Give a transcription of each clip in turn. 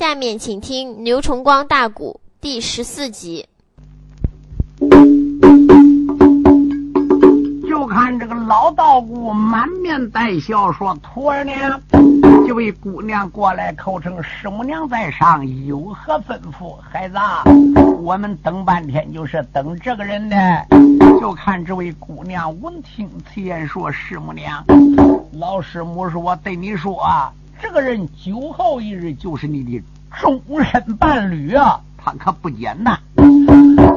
下面请听牛崇光大鼓第十四集。就看这个老道姑满面带笑说：“徒儿呢，这位姑娘过来口称师母娘在上，有何吩咐？孩子，我们等半天就是等这个人呢。就看这位姑娘闻听此言说：‘师母娘，老师母说我对你说，这个人酒后一日就是你的终身伴侣啊，他可不简单。’”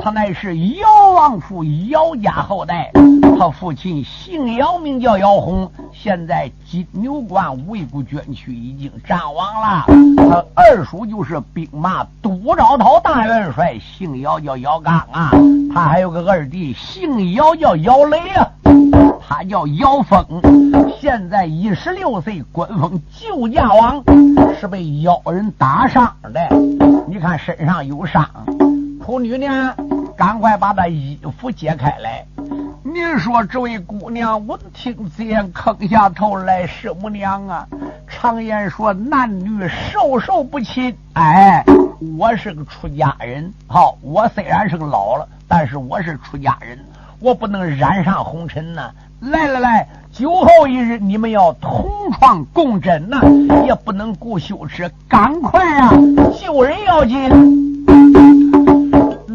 他乃是姚王府姚家后代，他父亲姓姚，名叫姚洪，现在金牛关魏国捐区已经战亡了。他二叔就是兵马都招讨大元帅，姓姚叫姚刚啊。他还有个二弟，姓姚叫姚雷啊，他叫姚峰，现在一十六岁，官封旧驾王，是被妖人打伤的。你看身上有伤。仆女呢，赶快把他衣服解开来。您说这位姑娘闻听此言，坑下头来。师母娘啊，常言说男女授受不亲。哎，我是个出家人，好，我虽然是个老了，但是我是出家人，我不能染上红尘呐。来来来，酒后一日，你们要同床共枕呐，也不能顾羞耻，赶快啊，救人要紧。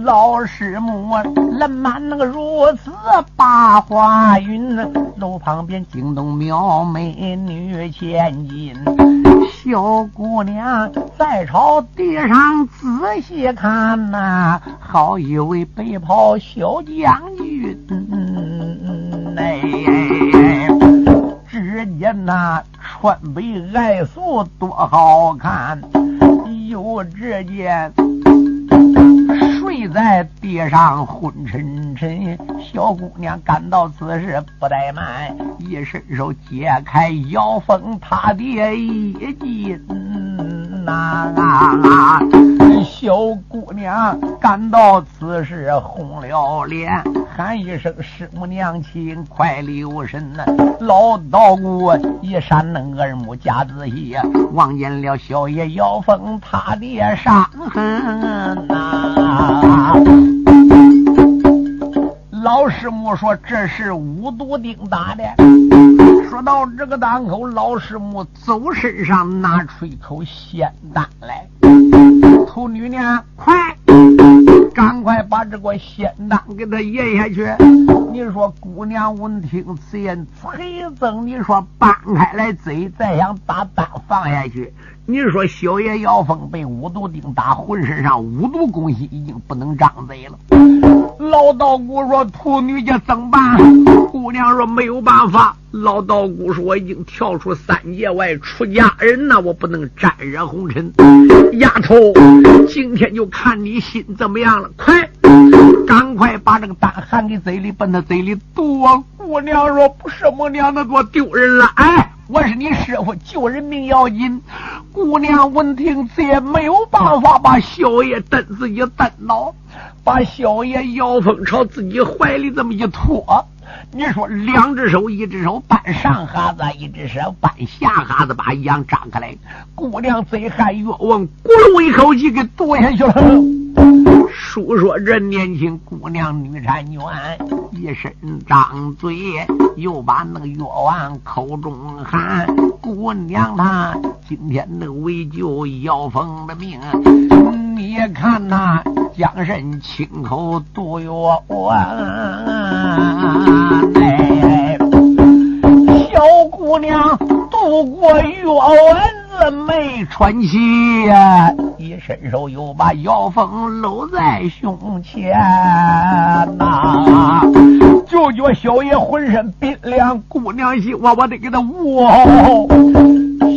老师母人满那个如此把花云，楼旁边惊动苗美女千金。小姑娘在朝地上仔细看呐，好一位白袍小将军。嗯哎，只见那穿白爱素多好看，又只见。睡在地上昏沉沉，小姑娘感到此事不怠慢，一伸手解开妖风他的衣襟呐。小姑娘感到此事红了脸，喊一声：“师母娘亲，快留神呐！”老道姑一闪那耳目，加仔细，望见了小爷妖风他的伤痕呐。老师母说：“这是五毒钉打的。”说到这个档口，老师母走身上拿出一口仙丹来。秃女呢，快，赶快把这个仙丹给他咽下去。你说姑娘闻听此言，催增，你说搬开来嘴，再想把丹放下去。你说小爷姚峰被五毒钉打，浑身上五毒攻心，已经不能张嘴了。老道姑说：“兔女家怎么办？”姑娘说：“没有办法。”老道姑说：“我已经跳出三界外，出家人呐，我不能沾染红尘。”丫头，今天就看你心怎么样了。快，赶快把这个丹含给嘴里，奔他嘴里毒。姑娘说：“不是母娘，那多丢人了。”哎。我是你师傅，救人命要紧。姑娘闻听再也，没有办法，把小爷蹬自己蹬倒，把小爷腰封朝自己怀里这么一托。你说，两只手，一只手扳上哈子，一只手扳下哈子，把眼张开来。姑娘嘴含月纹，咕噜一口气给吐下去了。书说这年轻姑娘女婵娟一身张嘴，又把那个药丸口中含。姑娘她今天能为救妖风的命，你看那将身亲口毒药丸。小姑娘渡过药丸。四眉穿气呀，一伸手又把姚峰搂在胸前呐，就觉小爷浑身冰凉，姑娘心话我得给他捂。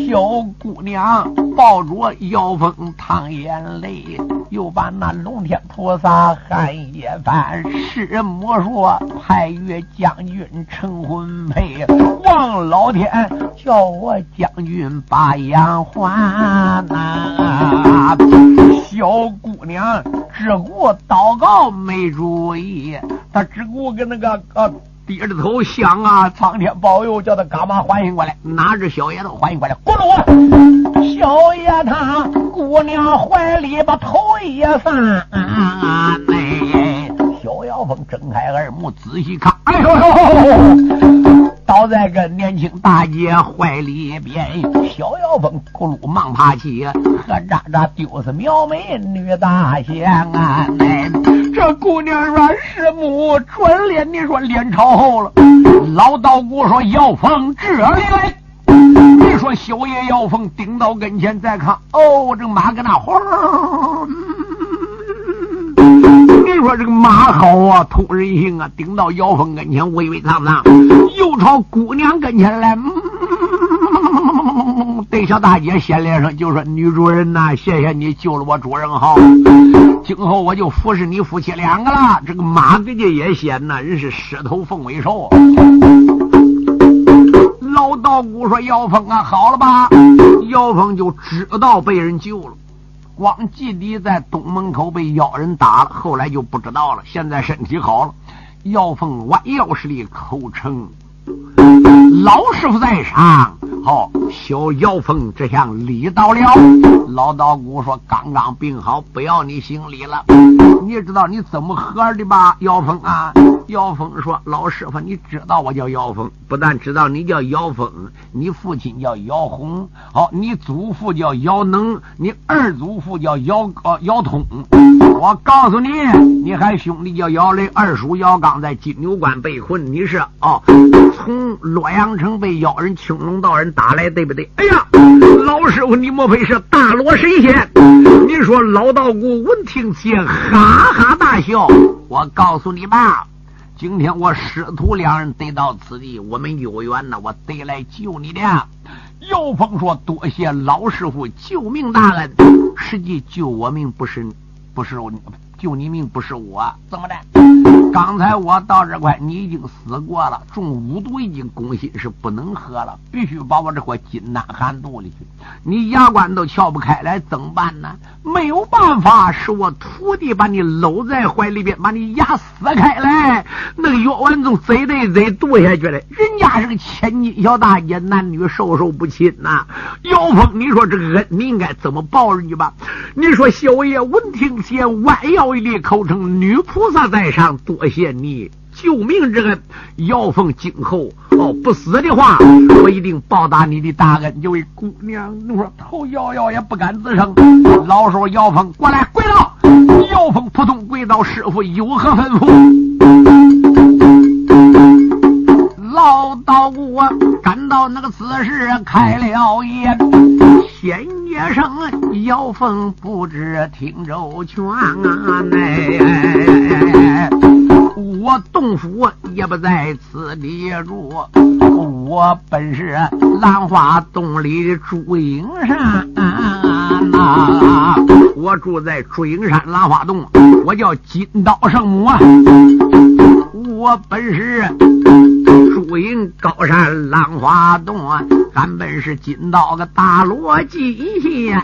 小姑娘抱着姚峰淌眼泪，就把那龙天菩萨喊一番。师母说派岳将军成婚配，望老天叫我将军把眼还呐。小姑娘只顾祷告没注意，她只顾跟那个呃。低着头想啊，苍天保佑，叫他干嘛欢迎过来？拿着小爷都欢迎过来？咕噜，小爷他姑娘怀里把头一翻，哎，小妖风睁开耳目仔细看，哎呦呦，倒在个年轻大姐怀里边，小妖风咕噜忙爬起，呵喳喳丢是苗美女大仙啊，这姑娘说：“师母转脸，你说脸朝后了。”老道姑说：“姚凤这里来。”你说小爷妖风顶到跟前再看，哦，这马搁那晃。说这个马好啊，通人性啊！顶到姚凤跟前，微微苍苍，又朝姑娘跟前来。对小大姐先连声，就说：“女主人呐，谢谢你救了我主人好，今后我就服侍你夫妻两个了。”这个马给家也显呐，人是狮头凤尾兽。老道姑说：“姚峰啊，好了吧？”姚峰就知道被人救了，光记得在东门口被妖人打了，后来就不知道了。现在身体好了，姚峰弯腰施力，口称。老师傅在上，好，小姚峰这下礼到了。老道姑说：“刚刚病好，不要你行礼了。你知道你怎么喝的吧？”姚峰啊，姚峰说：“老师傅，你知道我叫姚峰，不但知道你叫姚峰，你父亲叫姚红，好，你祖父叫姚能，你二祖父叫姚呃姚通。我告诉你，你还兄弟叫姚雷，二叔姚刚在金牛关被困，你是哦。”从洛阳城被妖人青龙道人打来，对不对？哎呀，老师傅，你莫非是大罗神仙？你说老道姑闻听起，哈哈大笑。我告诉你吧，今天我师徒两人得到此地，我们有缘呐，我得来救你的。姚峰说：“多谢老师傅救命大恩，实际救我命不是不是救你命不是我，怎么的？刚才我到这块，你已经死过了，中五毒已经攻心，是不能喝了，必须把我这块金丹含肚里去。你牙关都撬不开来，怎么办呢？没有办法，是我徒弟把你搂在怀里边，把你牙撕开来，那个药丸子贼得贼剁下去了。人家是个千金小大姐，男女授受不亲呐。姚峰，你说这个恩你应该怎么报人家吧？你说小爷闻听先弯腰。一地口称女菩萨在上，多谢你救命之恩。姚凤今后哦不死的话，我一定报答你的大恩。这位姑娘，你说头摇摇也不敢吱声。老说姚凤过来跪倒。姚凤扑通跪倒，师傅有何吩咐？老道我赶到那个此时开了眼，先爷生姚凤不知听周全啊！哎，我洞府也不在此地住，我本是兰花洞里祝英山啊，我住在祝英山兰花洞，我叫金刀圣母啊，我本是。朱营高山浪花洞，俺本是金刀个大罗金仙。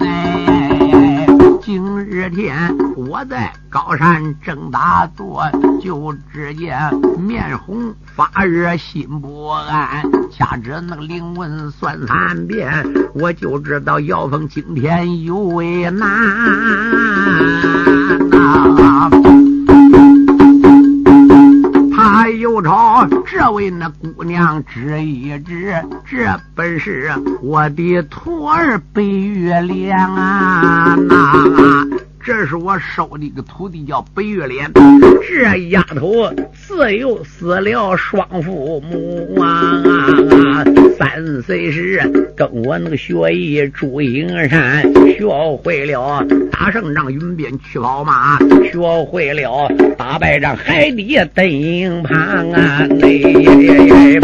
哎，今日天我在高山正打坐，就只见面红发热，心不安。掐指那个灵魂算三遍，我就知道妖风今天有为难呐。他又朝这位那姑娘指一指，这本是我的徒儿白月莲啊！那这是我收的一个徒弟，叫白月莲。这丫头自幼死了双父母啊！三岁时跟我那个学艺朱英山，学会了打胜仗、云边去跑马，学会了打败仗海底登营盘啊！哎，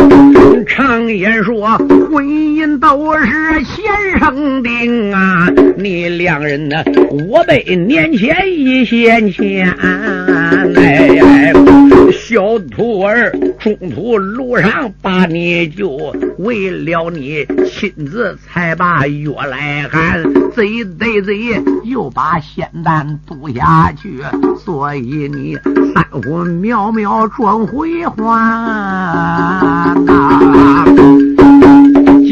常言说婚姻都是先生定啊！你两人呢，我辈年前一线牵，哎。小徒儿，中途路上把你救，为了你亲自才把药来喊，贼贼贼，又把仙丹渡下去，所以你三魂渺渺转回还。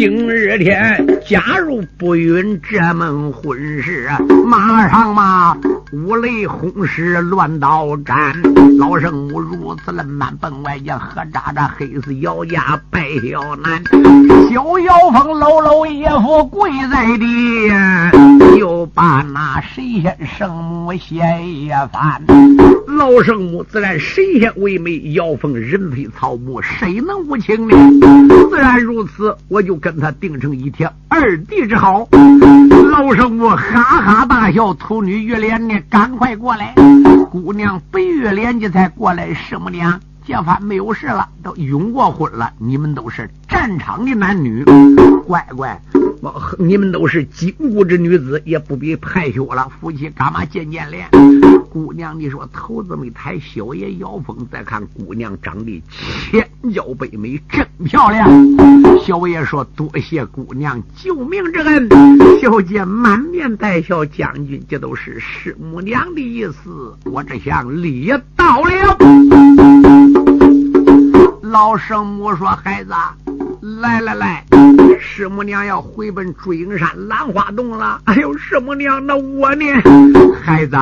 今日天假如不允这门婚事，马上嘛五雷轰石乱刀斩。老圣母如此冷慢奔外家，何渣渣黑死姚家败小男。小姚峰搂搂衣服跪在地，就把那神仙圣母写一番。老圣母自然神仙为美，妖风人非草木，谁能无情呢？自然如此，我就跟。他定成一帖二弟之好，老圣母哈哈大笑。秃女玉莲，呢赶快过来！姑娘白玉莲，你才过来。师母娘，这番没有事了，都永过婚了。你们都是战场的男女，乖乖。你们都是金骨之女子，也不必害羞了。夫妻干嘛见见脸？姑娘，你说头子没抬，小爷摇风。再看姑娘长得千娇百美，真漂亮。小爷说多谢姑娘救命之恩。小姐满面带笑，将军，这都是师母娘的意思，我这想礼到了。老圣母说：“孩子。”来来来，师母娘要回奔祝英山兰花洞了。哎呦，师母娘，那我呢？孩子。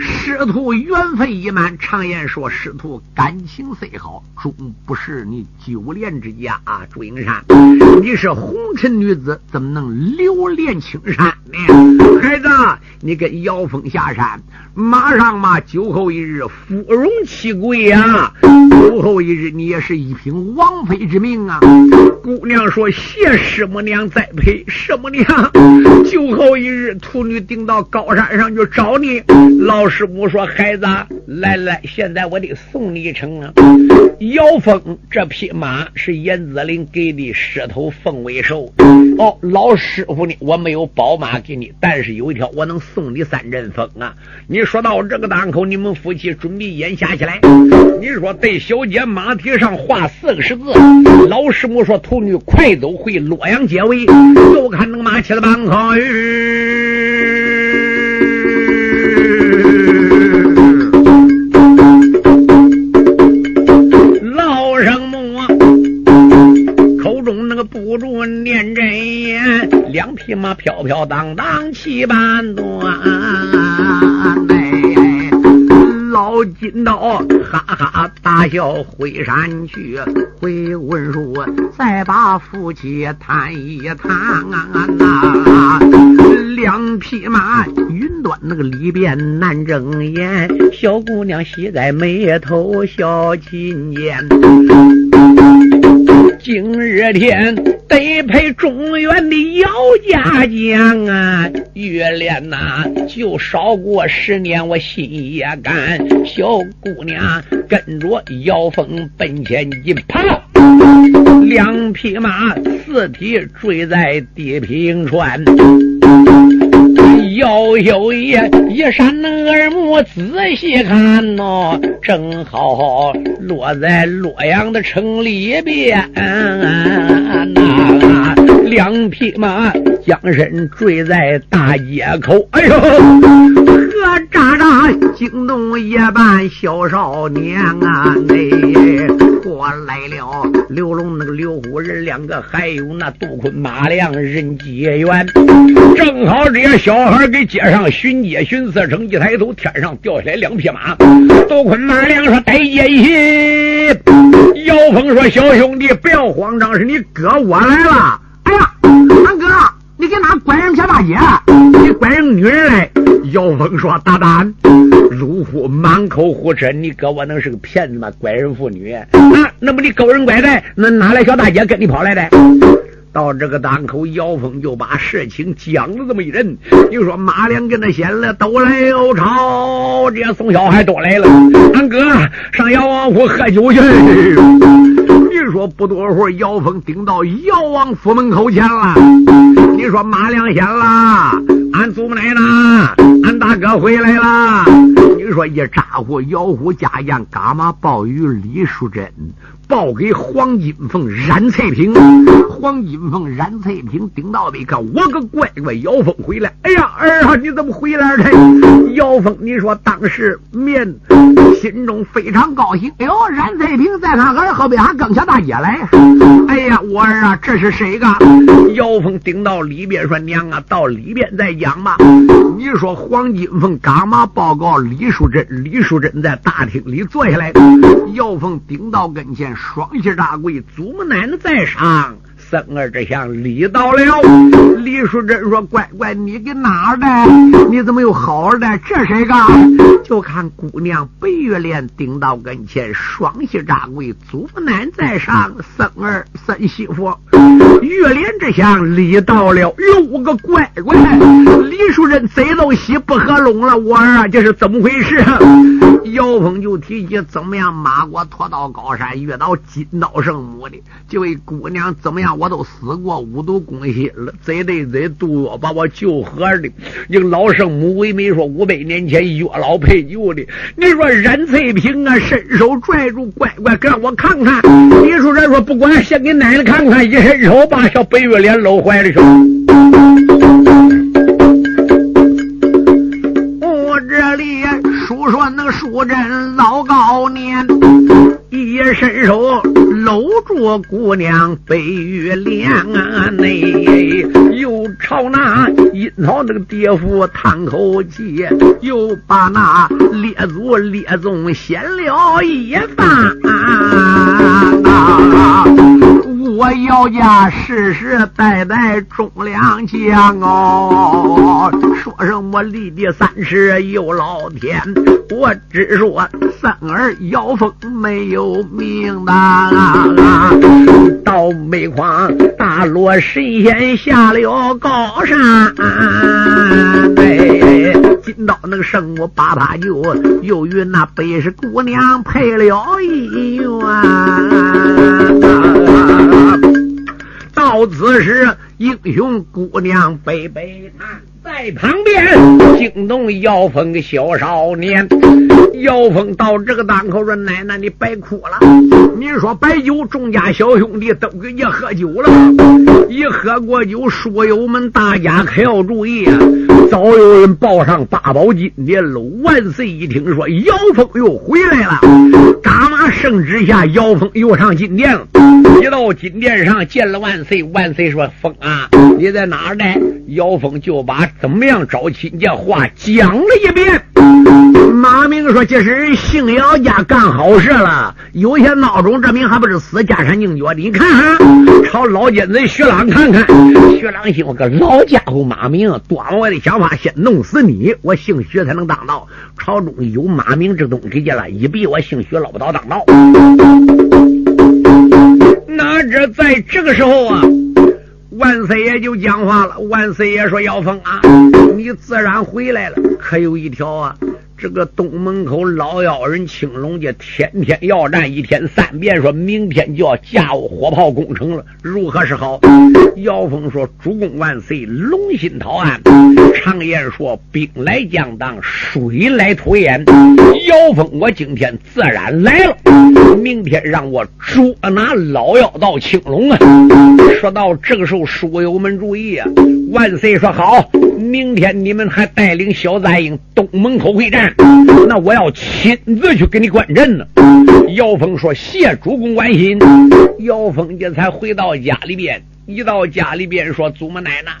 师徒缘分已满，常言说师徒感情虽好，终不是你九莲之家啊！祝英山，你是红尘女子，怎么能留恋青山呢？孩子，你跟姚峰下山，马上嘛，酒后一日，芙蓉七贵呀！酒后一日，你也是一品王妃之命啊！姑娘说：“谢师母娘栽培，师母娘，酒后一日，徒女顶到高山上去找你，老。”师母说：“孩子，来来，现在我得送你一程啊！姚峰这匹马是严子陵给的狮头凤尾兽。哦，老师傅呢？我没有宝马给你，但是有一条，我能送你三阵风啊！你说到这个档口，你们夫妻准备眼下起来。你说对小姐马蹄上画四个十字。老师母说：徒女快走回洛阳结尾。就看那马骑在半空。”老生母口中那个不住念真言，两匹马飘飘荡荡七半端。哈哈大笑回山去，回文书再把夫妻谈一谈呐。两匹马云端那个里边难睁眼，小姑娘喜在眉头笑琴键。今日天得陪中原的姚家将啊，月恋呐就少过十年，我心也甘。小姑娘跟着姚峰奔前一跑，两匹马四蹄追在地平川。要有一一扇耳目仔细看哦，正好落在洛阳的城里边。那两匹马将身坠在大街口，哎呦，何喳喳惊动夜半小少年啊！哎。过来了，刘龙那个刘虎人两个，还有那杜坤马良人结缘，正好这些小孩给街上巡街巡四城，一抬头天上掉下来两匹马。杜坤马良说：“带接一姚峰说：“小兄弟不要慌张，是你哥我来了。”哎呀，俺哥，你给哪拐人家大姐？你拐人女人来？姚峰说：“大胆！”入户满口胡扯，你哥我能是个骗子吗？拐人妇女啊！那不你勾人拐带，那哪来小大姐跟你跑来的？到这个档口，姚峰就把事情讲了这么一人。你说马良跟他闲了，都来又吵，这些送小孩都来了。俺哥上姚王府喝酒去。你说不多会儿，姚峰顶到姚王府门口前了。你说马良先了，俺祖母奶呢？俺大哥回来了。你说一咋呼，姚虎家宴，干嘛报与李淑珍？报给黄金凤、冉翠萍。黄金凤、冉翠萍顶到一看，我个乖乖，姚峰回来！哎呀，儿啊，你怎么回来了？姚峰，你说当时面心中非常高兴。哎呦，冉翠萍在他儿后边还跟小大姐来。哎呀，我儿啊，这是谁个？姚峰顶到里边说：“娘啊，到里边再讲吧。”你说黄金凤干嘛报告李淑珍？李淑珍在大厅里坐下来，姚峰顶到跟前。双膝大跪，祖母奶奶在上，孙儿之相礼到了。李淑珍说：“乖乖，你给哪儿的？你怎么有好的？这谁个？”就看姑娘白月莲顶到跟前，双膝扎跪，祖母奶奶在上，孙儿孙媳妇。月莲之相礼到了，有个乖乖。李淑珍贼都喜不合拢了，我儿啊，这是怎么回事？姚峰就提起怎么样，马过拖到高山，遇到金刀圣母的，这位姑娘怎么样？我都死过五毒攻心了，贼对贼渡我把我救活的。这个老圣母为媒说，五百年前月老配救的。你说冉翠萍啊，伸手拽住乖乖，让我看看。李淑珍说不管，先给奶奶看看。一伸手把小白月莲搂怀里去。我这里说那个淑贞老高年，一伸手搂住姑娘北玉莲啊，内又朝那阴曹那个爹夫叹口气，又把那列祖列宗显了一番。我姚家世世代代忠良将哦，说什么立地三尺有老天，我只说三儿姚峰没有命的。到煤矿大罗神仙下了高山，哎，今到那个圣母把他救，又与那北氏姑娘配了一缘。到此时，英雄姑娘悲悲叹。在旁边惊动妖风小少年，妖风到这个档口说：“奶奶，你别哭了。你说白酒，众家小兄弟都给你喝酒了。一喝过酒，书友们大家可要注意啊！早有人报上八宝金殿了。万岁！一听说姚峰又回来了，打马圣旨下，姚峰又上金殿了。一到金殿上见了万岁，万岁说：‘峰啊，你在哪儿呢？’姚峰就把。怎么样找亲家话讲了一遍。马明说：“这是姓姚家干好事了，有些孬种，这名还不是死家产硬脚。你看看，朝老奸贼徐朗看看。徐朗心我个老家伙，马明端我的想法，先弄死你，我姓徐才能当道。朝中有马明这东西去了，一比我姓徐捞不到当道。哪知在这个时候啊！”万岁爷就讲话了，万岁爷说：“妖风啊，你自然回来了，可有一条啊。”这个东门口老妖人青龙家天天要战一天三遍，说明天就要架火炮攻城了，如何是好？姚峰说：“主公万岁，龙心讨安。常言说，兵来将挡，水来土掩。姚峰，我今天自然来了。明天让我捉拿老妖道青龙啊！”说到这个时候，书友们注意啊！万岁说好。明天你们还带领小杂营东门口会战，那我要亲自去给你观阵呢。姚峰说：“谢主公关心。”姚峰这才回到家里边，一到家里边说：“祖母奶奶，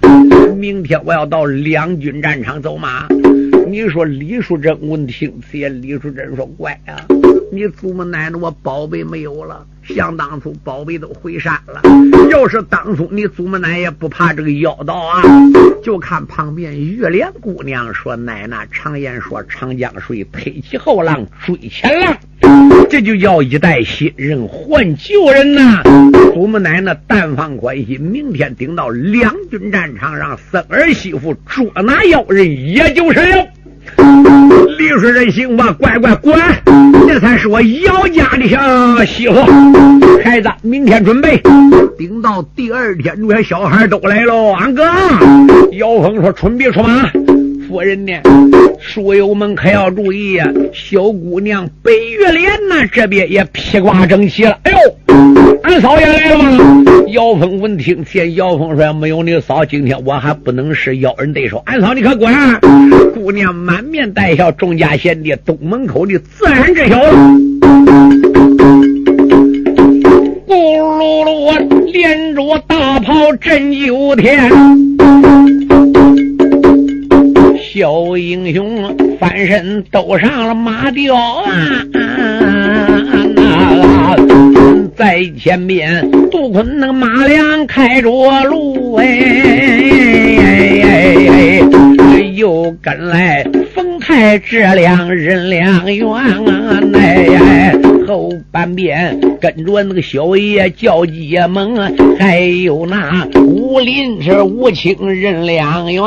明天我要到两军战场走马。”你说李淑珍闻听此言，李淑珍说：“乖啊，你祖母奶奶我宝贝没有了。”想当初，宝贝都回山了。要是当初你祖母奶也不怕这个妖道啊，就看旁边月莲姑娘说：“奶奶，常言说长江水推起后浪追前浪，这就叫一代新人换旧人呐。”祖母奶奶但放宽心，明天顶到两军战场，让生儿媳妇捉拿妖人，也就是了。李顺人行吧，乖乖滚！这才是我姚家的小媳妇。孩子，明天准备。顶到第二天，这些小孩都来喽。俺哥，姚峰说：“春别出马。”夫人呢？书友们可要注意呀！小姑娘白玉莲呐，这边也披挂整齐了。哎呦，俺嫂也来了吗？姚峰闻听，见姚峰说：“没有你嫂，今天我还不能是妖人对手。”俺嫂，你可管！姑娘满面带笑，众家贤弟东门口的自然知晓。咕噜噜，连着大炮震九天。小英雄翻身斗上了马吊啊！在前面，杜坤那个马良开着路哎，又跟来冯太这两人两员啊哎。后半边跟着那个小爷叫结盟，还有那武林这武清人两员。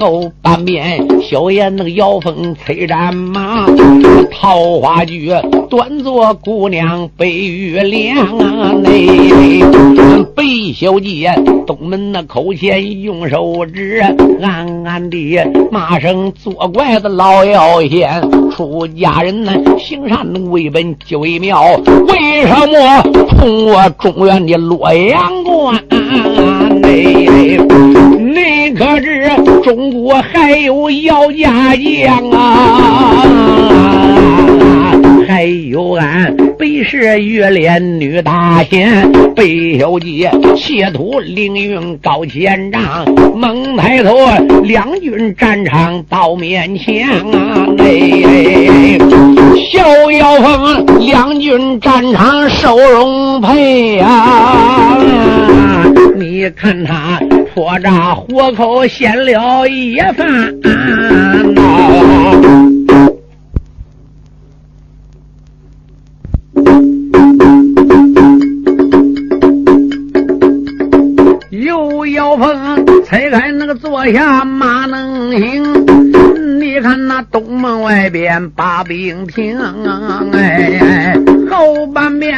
后半边小爷那个姚峰催战马，桃花剧端坐姑娘白玉莲啊！那白小姐东门那口前用手指，暗暗的骂声作怪的老妖仙，出家人呢行善为本就。为妙，为什么冲我中原的洛阳关？你可知中国还有姚家将啊？还有俺北市玉莲女大仙白小姐，企图凌云高千丈，猛抬头，两军战场到面前啊！哎，逍遥峰，两军战场受荣配啊！你看他破炸火口，献了一番。又要风，拆开那个坐下马能行。你看那东门外边把兵停，哎，后半边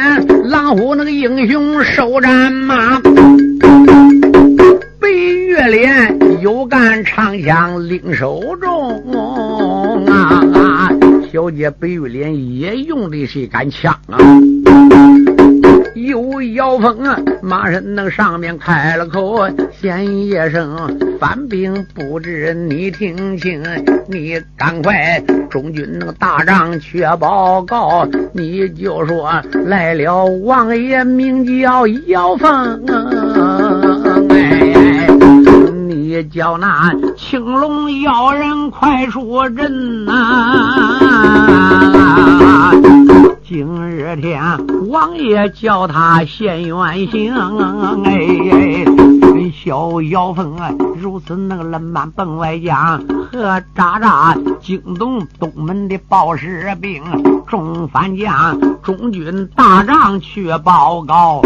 狼虎那个英雄收战马，白玉莲有杆长枪领手中啊，小姐白玉莲也用的是一杆枪啊。有妖风啊，马身那上面开了口，先一声翻兵不知，你听清，你赶快中军那个大帐去报告，你就说来了王爷名叫妖风，哎，你叫那青龙妖人快出阵呐！今日天，王爷叫他现原形，哎，小妖风啊，如此那个冷板奔外将，和渣渣惊动东门的报士兵，众反将中军大帐去报告，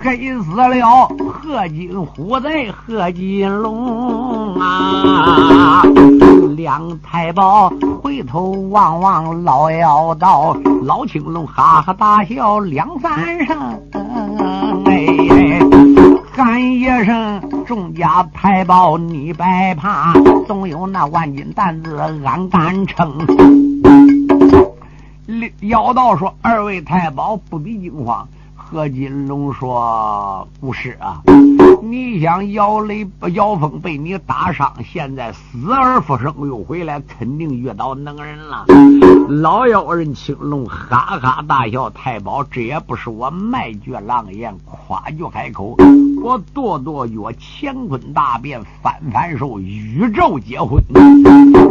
黑死了贺金虎贼贺金龙啊！梁太保回头望望老妖道，老青龙哈哈大笑两三声，哎，喊一声众家太保你别怕，总有那万斤担子俺敢撑。妖道说：“二位太保不必惊慌。”何金龙说：“不是啊，你想姚雷、姚峰被你打伤，现在死而复生又回来，肯定遇到能人了。”老妖人青龙哈哈大笑：“太保，这也不是我卖绝狼言，夸句海口。我跺跺脚，乾坤大变，翻翻手，宇宙结婚。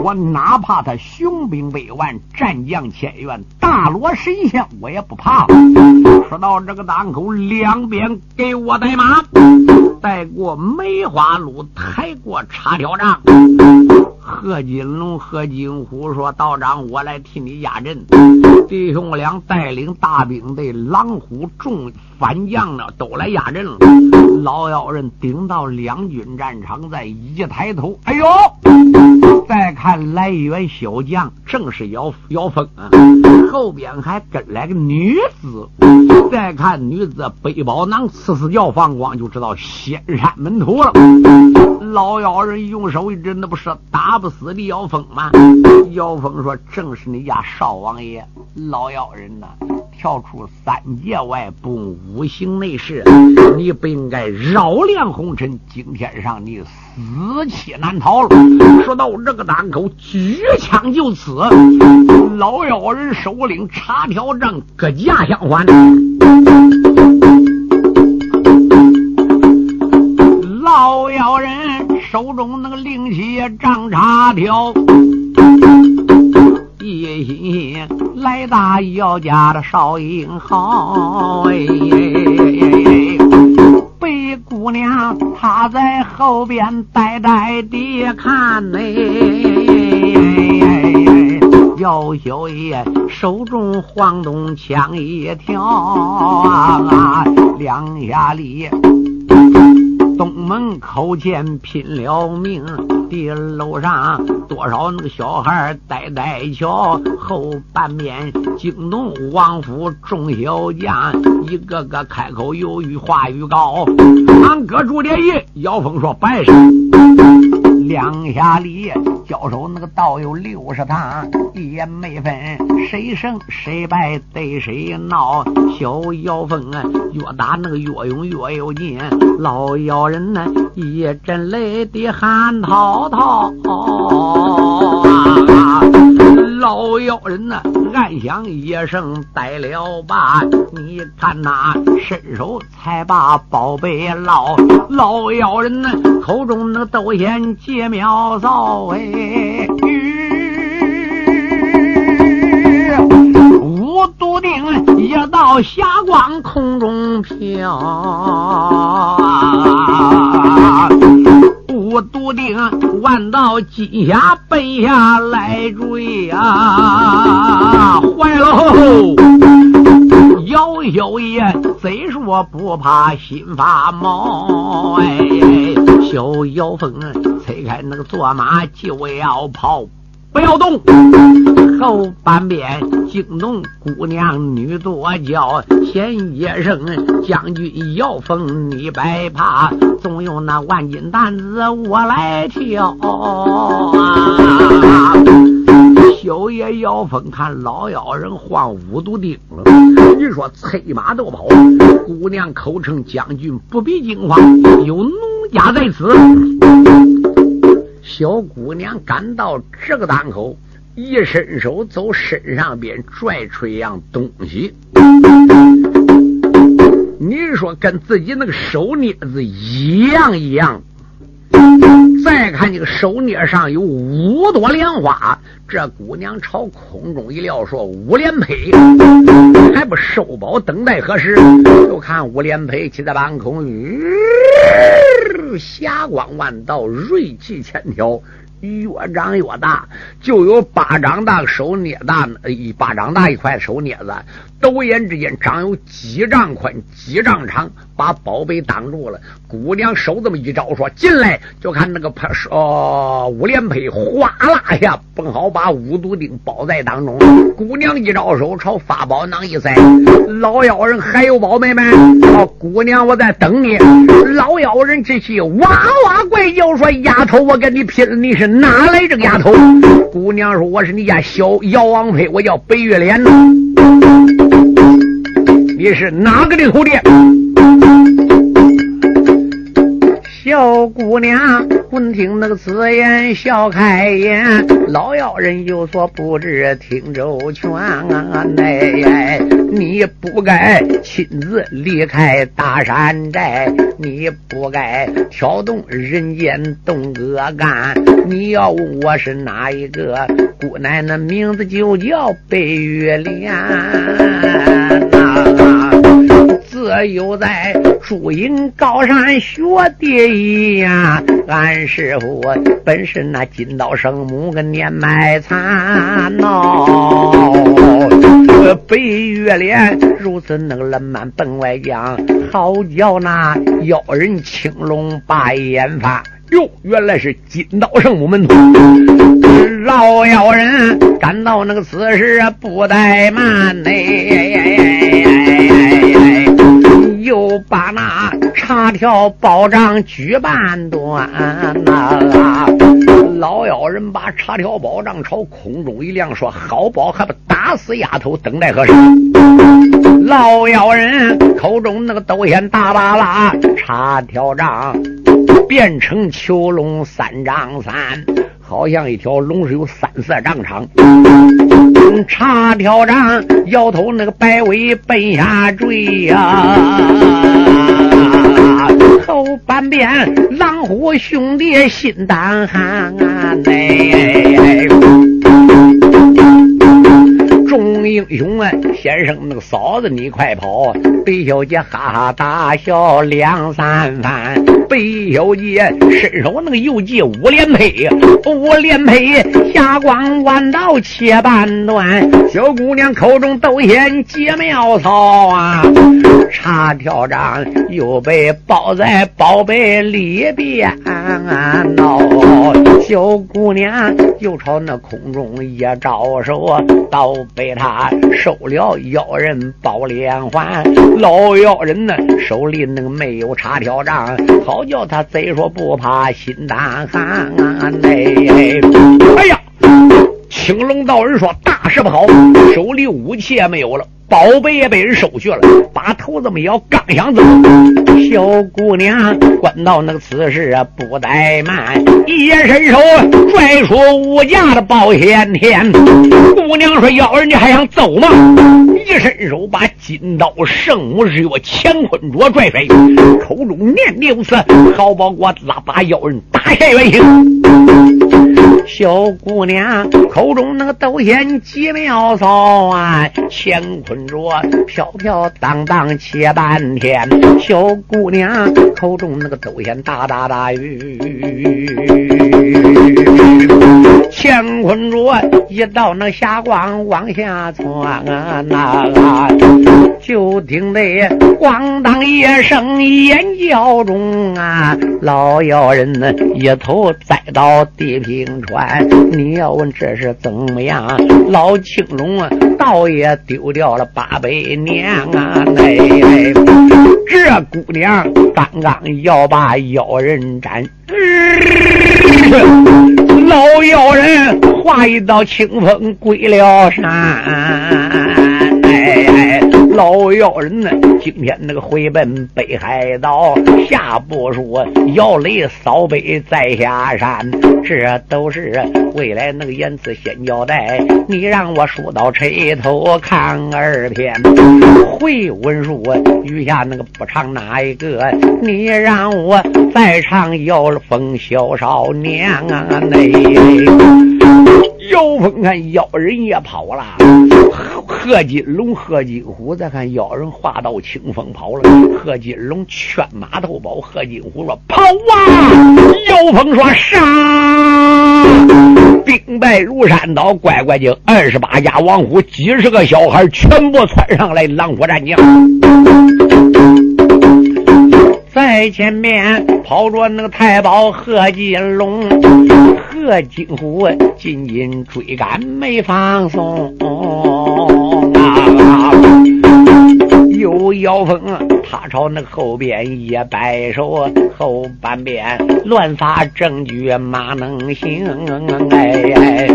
我哪怕他雄兵百万，战将千员，大罗神仙，我也不怕。”说到这个。档口两边给我带马，带过梅花鹿，抬过插条杖。贺金龙、贺金虎说：“道长，我来替你压阵。”弟兄俩带领大兵队，狼虎众反将呢，都来压阵了。老妖人顶到两军战场，再一抬头，哎呦！再看来员小将，正是姚姚峰啊，后边还跟来个女子。再看女子背包囊，呲呲叫放光，就知道仙山门徒了。老妖人用手一指，那不是打不死的妖风吗？妖风说：“正是你家少王爷。”老妖人呐，跳出三界外，不五行内事，你不应该扰乱红尘。今天上你死期难逃了。说到这个档口，举枪就刺。老妖人首领查条杖，搁架相还。老妖人手中那个灵气丈插条，一心来打姚家的少英豪。哎，北姑娘她在后边呆呆地看呢。姚小爷手中晃动枪一条啊，两下里。东门口前拼了命，地楼上多少那个小孩呆呆瞧，后半面惊动王府众小将，一个个开口犹豫话语高。俺哥朱连义，姚峰说拜上。两下里交手那个道有六十趟，一言没分谁胜谁败，对谁闹。小妖风啊，越打那个越勇越有劲。老妖人呢，一阵泪的喊滔滔。老妖人呐，暗想一声呆了吧？你看那伸手才把宝贝捞。老妖人呢，口中那斗仙借妙招哎，五毒定一道霞光空中飘。我笃定万道金霞奔下来追啊！坏喽！姚小爷贼说不怕心发毛，哎，小姚峰推开那个坐马就要跑。不要动！后半边惊动姑娘女多娇，先一声将军要封你白怕，总有那万斤担子我来挑。小爷姚峰看老妖人换五毒钉了，你说催马都跑，姑娘口称将军不必惊慌，有奴家在此。小姑娘赶到这个档口，一伸手走身上边拽出一样东西。你说跟自己那个手镊子一样一样。再看这个手镊上有五朵莲花，这姑娘朝空中一撂，说五连佩，还不收宝，等待何时？就看五连佩骑在半空，霞光万道，锐气千条。越长越大，就有巴掌大手捏大，一巴掌大一块手捏子，斗眼之间长有几丈宽、几丈长，把宝贝挡住了。姑娘手这么一招，说进来，就看那个哦五连佩哗啦一下正好，把五毒钉包在当中。姑娘一招手，朝法宝囊一塞，老妖人还有宝贝没？哦，姑娘，我在等你。老妖人这气哇哇怪叫说：“丫头，我跟你拼！你是。”哪来这个丫头？姑娘说：“我是你家小妖王妃，我叫白月莲。你是哪个的徒弟？”小姑娘闻听那个此言，笑开颜。老妖人有所不知，听周全啊！哎，你不该亲自离开大山寨，你不该挑动人间动哥干。你要问我是哪一个姑奶奶，名字就叫白月莲。自有在朱营高山学的呀，俺师傅本是那金刀圣母个年迈残喏，白月脸如此那个冷蛮本外将，好叫那妖人青龙把眼发。哟，原来是金刀圣母门徒，老妖人感到那个此时不怠慢呢。条宝杖举半端呐！老妖人把茶条宝杖朝空中一亮，说：“好宝，还不打死丫头，等待何时？”老妖人口中那个斗烟大巴拉，茶条杖变成囚笼三丈三，好像一条龙是有三四丈长。茶条杖摇头那个摆尾奔下坠呀。后半边，狼虎兄弟心胆寒嘞。众英雄啊，先生那个嫂子你快跑！白小姐哈哈大笑两三番。白小姐伸手那个又记五连佩，五连拍霞光万道切半段。小姑娘口中都显解妙草啊，茶条杖又被包在宝贝里边。小姑娘又朝那空中一招手，倒。被他收了妖人抱连环，老妖人呢手里那个没有插条杖，好叫他贼说不怕心胆寒嘞！哎呀，青龙道人说大是不好，手里武器也没有了。宝贝也被人收去了，把头这么摇，刚想走，小姑娘管到那个此事啊，不怠慢，一伸手拽出五架的保险天。姑娘说：“妖人，你还想走吗？”一伸手把金刀圣母日月乾坤镯拽飞，口中念念有词：“好宝我拉把妖人打下原形。”小姑娘口中那个斗仙几妙骚啊，乾坤。着飘飘荡荡切半天，小姑娘口中那个都嫌大大大雨，乾坤着一道那霞光往下窜啊，那就听得咣当一声眼叫中啊，老妖人呢一头栽到地平川。你要问这是怎么样？老青龙啊，倒也丢掉了。八百年啊，哎，这姑娘刚刚要把妖人斩，老妖人化一道清风归了山，老妖人呢？今天那个回奔北海道，下部署摇雷扫北再下山，这都是未来那个言辞先交代。你让我数到垂头看二天，回文书余下那个不唱哪一个？你让我再唱妖风小少年啊！那。妖风看妖人也跑了，贺金龙、贺金虎再看妖人化到清风跑了。贺金龙劝马头跑，贺金虎说跑啊！妖风说杀！兵败如山倒，乖乖就二十八家王虎，几十个小孩全部窜上来，狼虎战将。在前面跑着那个太保贺金龙，贺金虎紧紧追赶没放松啊！有妖风，他朝那后边一摆手，后半边乱发证据马能行？哎，哎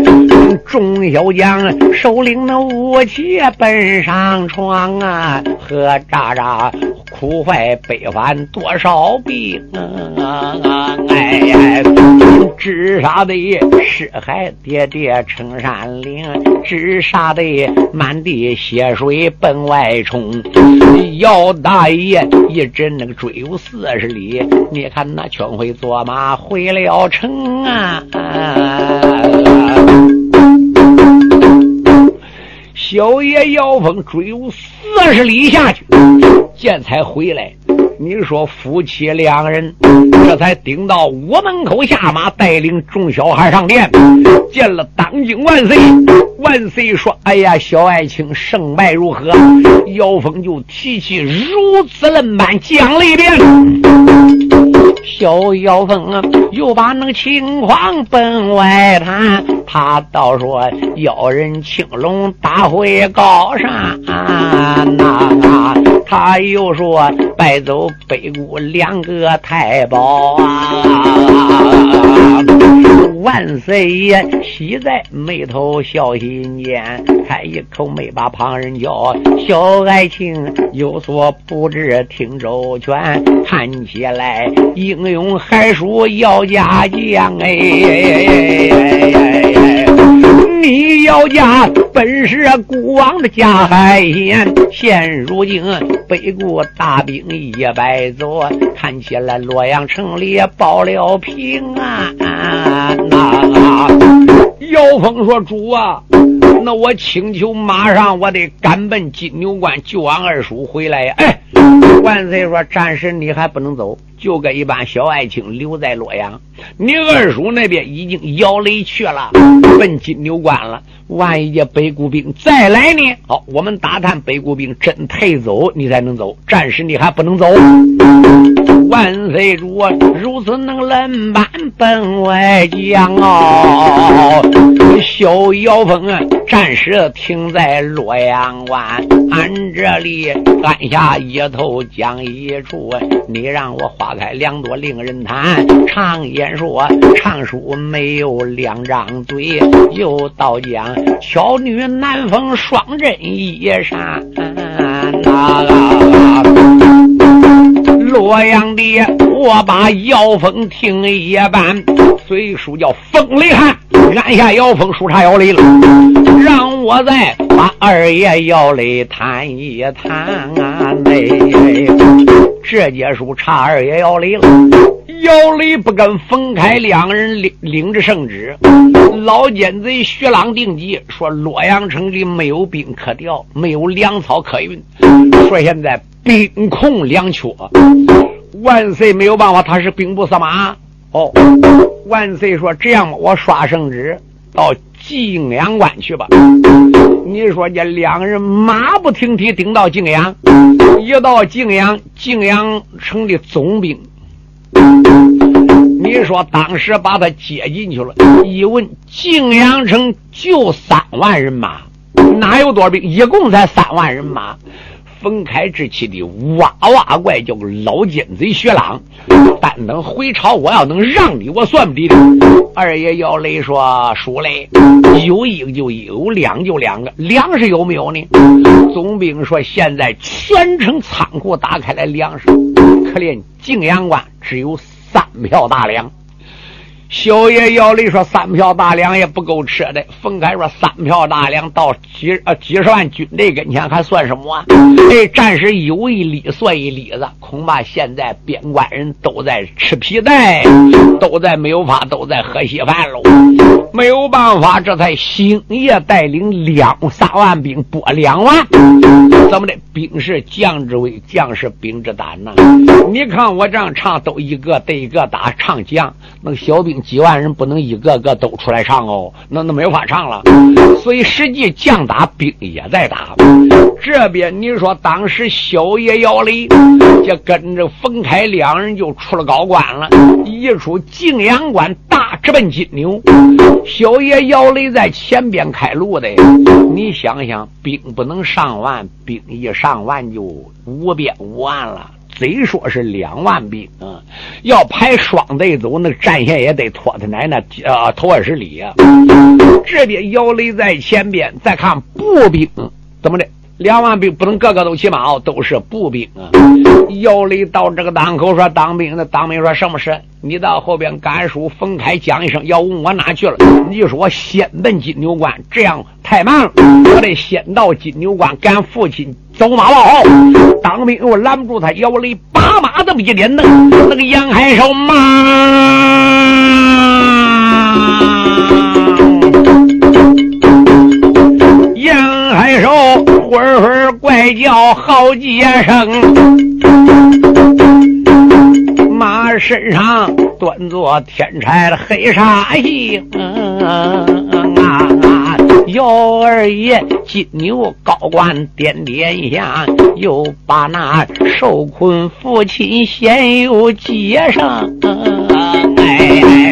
众小将手领那武器奔上床啊，和渣渣。苦坏北返多少兵啊！哎，直杀的尸骸叠叠成山岭，直杀的满地血水奔外冲。姚大爷一阵那个追有四十里，你看那全会坐马回了城啊！小爷姚峰追有四十里下去。见才回来，你说夫妻两人这才顶到我门口下马，带领众小孩上殿，见了当今万岁。万岁说：“哎呀，小爱卿胜败如何？”妖风就提起如此论般讲了一遍。小妖风啊，又把那个情况奔外谈。他倒说要人青龙打回高山，那他又说败走北谷两个太保啊。万岁爷喜在眉头，笑心间，开一口没把旁人叫。小爱卿有所不知，听周全，看起来英勇还属姚家将哎。你姚家本是孤王的家海县，现如今北国大兵一百座，看起来洛阳城里报了平安。那姚峰说：“主啊，那我请求马上我得赶奔金牛关救俺二叔回来呀！”哎，万岁说：“暂时你还不能走。”就跟一般小爱卿留在洛阳，你二叔那边已经摇雷去了，奔金牛关了。万一这北固兵再来呢？好，我们打探北固兵真退走，你才能走。暂时你还不能走。万岁主如此能冷板本外将哦，小姚峰啊，暂时停在洛阳关。俺这里按下一头讲一处，你让我花开两朵令人叹。常言说，唱书没有两张嘴，又道讲。巧女难逢双针一扇啊，洛阳的我把姚峰听一般，虽说叫风雷汉，按下姚峰书查姚雷了，让我再把二爷姚雷谈一谈啊！嘞，这节书查二爷姚雷了。姚雷不跟冯开两个人领领着圣旨，老奸贼徐朗定计说洛阳城里没有兵可调，没有粮草可运，说现在兵空粮缺，万岁没有办法，他是兵部司马。哦，万岁说这样吧，我刷圣旨到泾阳关去吧。你说这两人马不停蹄顶到泾阳，一到泾阳，泾阳城的总兵。你说当时把他接进去了，一问泾阳城就三万人马，哪有多少兵？一共才三万人马。冯开之气的哇哇怪叫个老奸贼薛朗，但等回朝，我要能让你，我算不的。二爷姚雷说：“叔嘞，有一个就有，两就两个，粮食有没有呢？”总兵说：“现在全城仓库打开来粮食，可怜泾阳关只有三票大粮。”小爷姚雷说：“三票大粮也不够吃的。”冯开说：“三票大粮到几呃几十万军队跟前还算什么啊？哎，战士有一里算一里子，恐怕现在边关人都在吃皮带，都在没有法，都在喝稀饭喽。没有办法，这才星夜带领两三万兵拨两万，怎么的？兵是将之威，将是兵之胆呐！你看我这样唱，都一个对一个打，唱将那个小兵。”几万人不能一个个都出来唱哦，那那没法唱了。所以实际将打兵也在打。这边你说当时小爷姚雷就跟着冯开两人就出了高关了，一出泾阳关，大直奔金牛。小爷姚雷在前边开路的，你想想，兵不能上万，兵一上万就无边无岸了。贼说是两万兵嗯，要排双队走，那战线也得拖他奶奶呃头二十里呀。这边腰雷在前边，再看步兵怎么的？两万兵不能个个都骑马哦，都是步兵啊。姚雷到这个档口说：“当兵的，当兵说什么事？你到后边甘叔分开讲一声，要问我哪去了？你就说我先奔金牛关，这样太慢了，我得先到金牛关赶父亲走马报号。当兵我拦不住他，姚雷把马这么一点蹬，那个杨海寿马。抬手会会怪叫好几声，马身上端坐天差的黑煞星啊！姚二爷金牛高官点点香，又把那受困父亲先又接上。哎，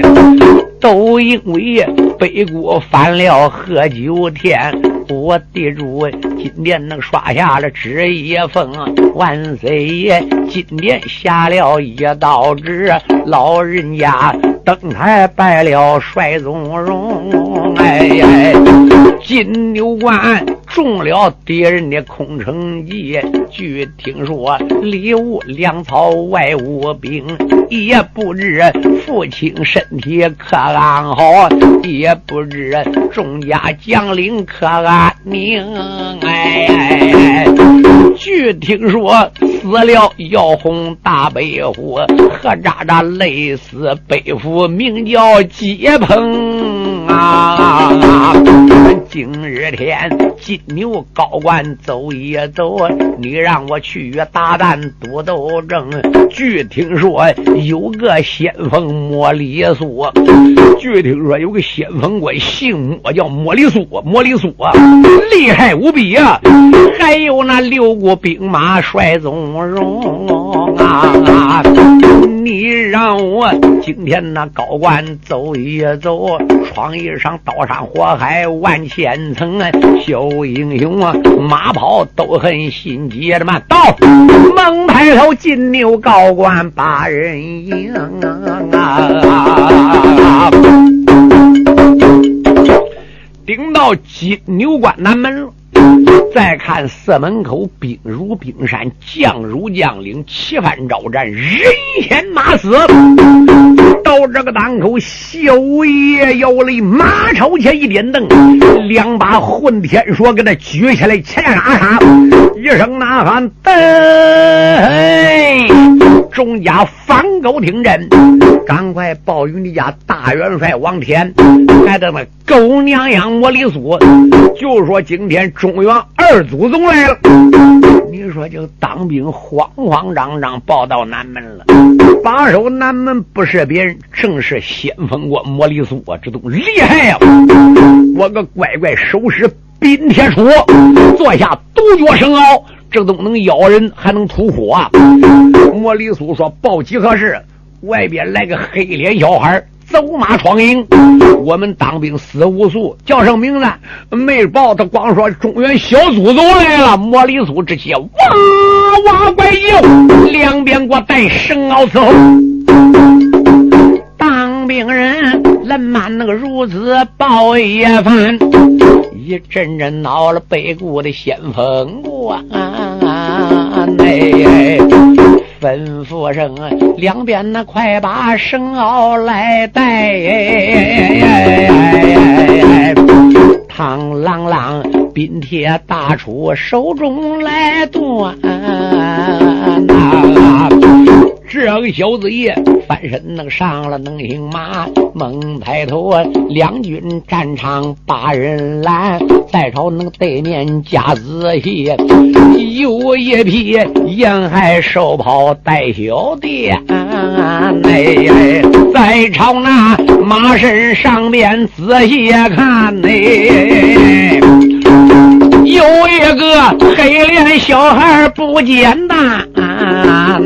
都因为背锅翻了喝酒天，我地主今年能刷下了纸一封，万岁爷今年下了一道旨，老人家登台拜了帅宗荣。哎，金牛关中了敌人的空城计，据听说里无粮草，外无兵，也不知父亲身体可安好，也不知众家将领可安宁。哎，据听说死了姚红大背虎，何渣渣累死背负，名叫接鹏啊。今日天金牛高官走一走，你让我去大胆多斗争。据听说有个先锋莫里苏，据听说有个先锋官姓莫，叫莫里苏，莫里苏厉害无比啊！还有那六国兵马帅宗荣啊！你让我今天那高官走一走，闯一上刀山火海万千层啊！小英雄啊，马跑都很心急的嘛。到猛抬头，金牛高官把人迎啊！顶到金牛关南门了。再看寺门口，兵如冰山，将如将领，旗帆招战，人前马死。到这个档口，小爷摇雷，马朝前一点灯，两把混天锁给他举起来，前杀杀，一声呐喊，噔！众家反狗听真，赶快报与你家大元帅王天，还得那狗娘养莫里苏，就说今天中原二祖宗来了。你说就当兵慌慌张张报到南门了，把守南门不是别人，正是先锋官莫里苏啊！这都厉害呀！我个乖乖，收拾冰铁杵，坐下独角生鳌。这都能咬人，还能吐火。莫里苏说：“报几何事？外边来个黑脸小孩，走马闯营。我们当兵死无数，叫什么名字？没报。他光说中原小祖宗来了。莫里苏之气哇哇怪叫，两边给我带绳鳌伺候。当兵人人满那个如此报一番。”一阵阵恼了北固的先锋官，哎，吩咐声两边那快把绳鳌来带，嘡啷啷，冰铁大杵手中来断。这个小子也翻身能上了能行马，猛抬头啊，两军战场把人拦，再朝那个对面加仔细，有一匹沿海兽跑带小弟，哎，再朝那马身上面仔细看，哎，有一个黑脸小孩不简单。啊！